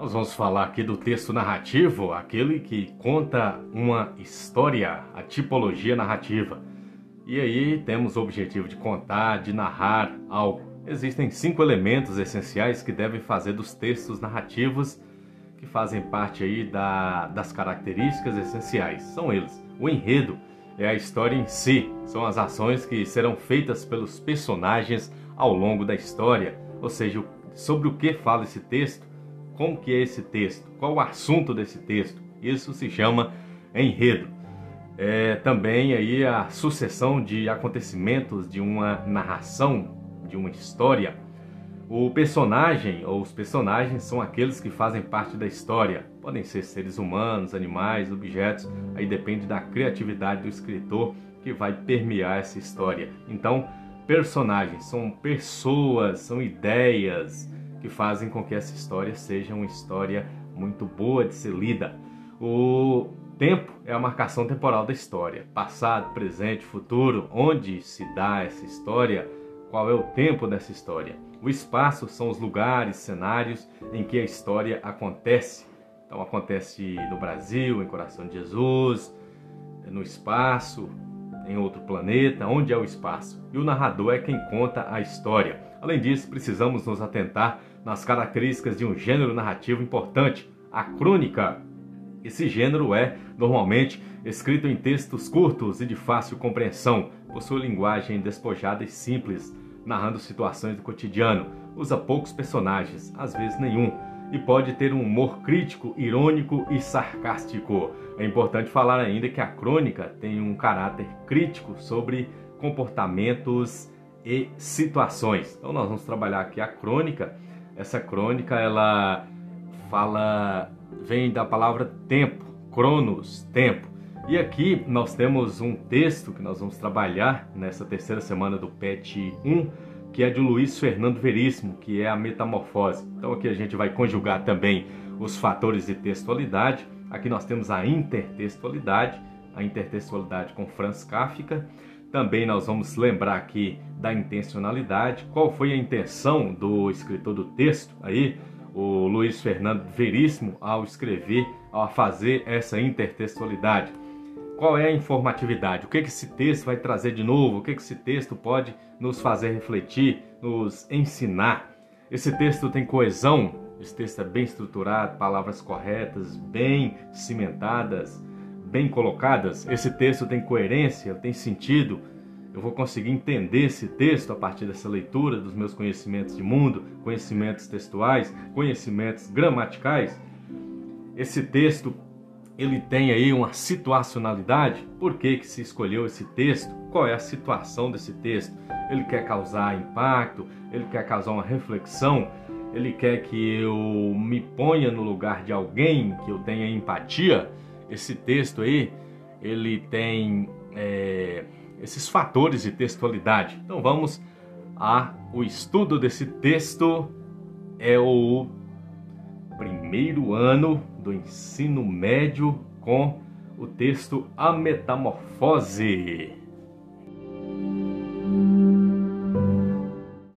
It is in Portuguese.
Nós vamos falar aqui do texto narrativo, aquele que conta uma história, a tipologia narrativa. E aí temos o objetivo de contar, de narrar algo. Existem cinco elementos essenciais que devem fazer dos textos narrativos que fazem parte aí da, das características essenciais. São eles: o enredo é a história em si, são as ações que serão feitas pelos personagens ao longo da história, ou seja, sobre o que fala esse texto como que é esse texto, qual o assunto desse texto. Isso se chama enredo. É também aí a sucessão de acontecimentos de uma narração, de uma história. O personagem ou os personagens são aqueles que fazem parte da história. Podem ser seres humanos, animais, objetos, aí depende da criatividade do escritor que vai permear essa história. Então, personagens são pessoas, são ideias, que fazem com que essa história seja uma história muito boa de ser lida. O tempo é a marcação temporal da história, passado, presente, futuro, onde se dá essa história, qual é o tempo dessa história. O espaço são os lugares, cenários em que a história acontece. Então acontece no Brasil, em Coração de Jesus, no espaço, em outro planeta, onde é o espaço. E o narrador é quem conta a história. Além disso, precisamos nos atentar nas características de um gênero narrativo importante, a crônica. Esse gênero é, normalmente, escrito em textos curtos e de fácil compreensão, possui linguagem despojada e simples, narrando situações do cotidiano, usa poucos personagens, às vezes nenhum, e pode ter um humor crítico, irônico e sarcástico. É importante falar ainda que a crônica tem um caráter crítico sobre comportamentos e situações. Então nós vamos trabalhar aqui a crônica essa crônica ela fala vem da palavra tempo, cronos, tempo. E aqui nós temos um texto que nós vamos trabalhar nessa terceira semana do PET 1, que é de Luiz Fernando Veríssimo, que é a metamorfose. Então aqui a gente vai conjugar também os fatores de textualidade. Aqui nós temos a intertextualidade, a intertextualidade com Franz Kafka também nós vamos lembrar aqui da intencionalidade, qual foi a intenção do escritor do texto aí, o Luiz Fernando Veríssimo, ao escrever, ao fazer essa intertextualidade. Qual é a informatividade? O que, que esse texto vai trazer de novo? O que, que esse texto pode nos fazer refletir, nos ensinar? Esse texto tem coesão, esse texto é bem estruturado, palavras corretas, bem cimentadas, bem colocadas, esse texto tem coerência, tem sentido. Eu vou conseguir entender esse texto a partir dessa leitura dos meus conhecimentos de mundo, conhecimentos textuais, conhecimentos gramaticais. Esse texto ele tem aí uma situacionalidade. Por que, que se escolheu esse texto? Qual é a situação desse texto? Ele quer causar impacto? Ele quer causar uma reflexão? Ele quer que eu me ponha no lugar de alguém, que eu tenha empatia? esse texto aí, ele tem é, esses fatores de textualidade. Então vamos a o estudo desse texto é o primeiro ano do ensino médio com o texto A Metamorfose.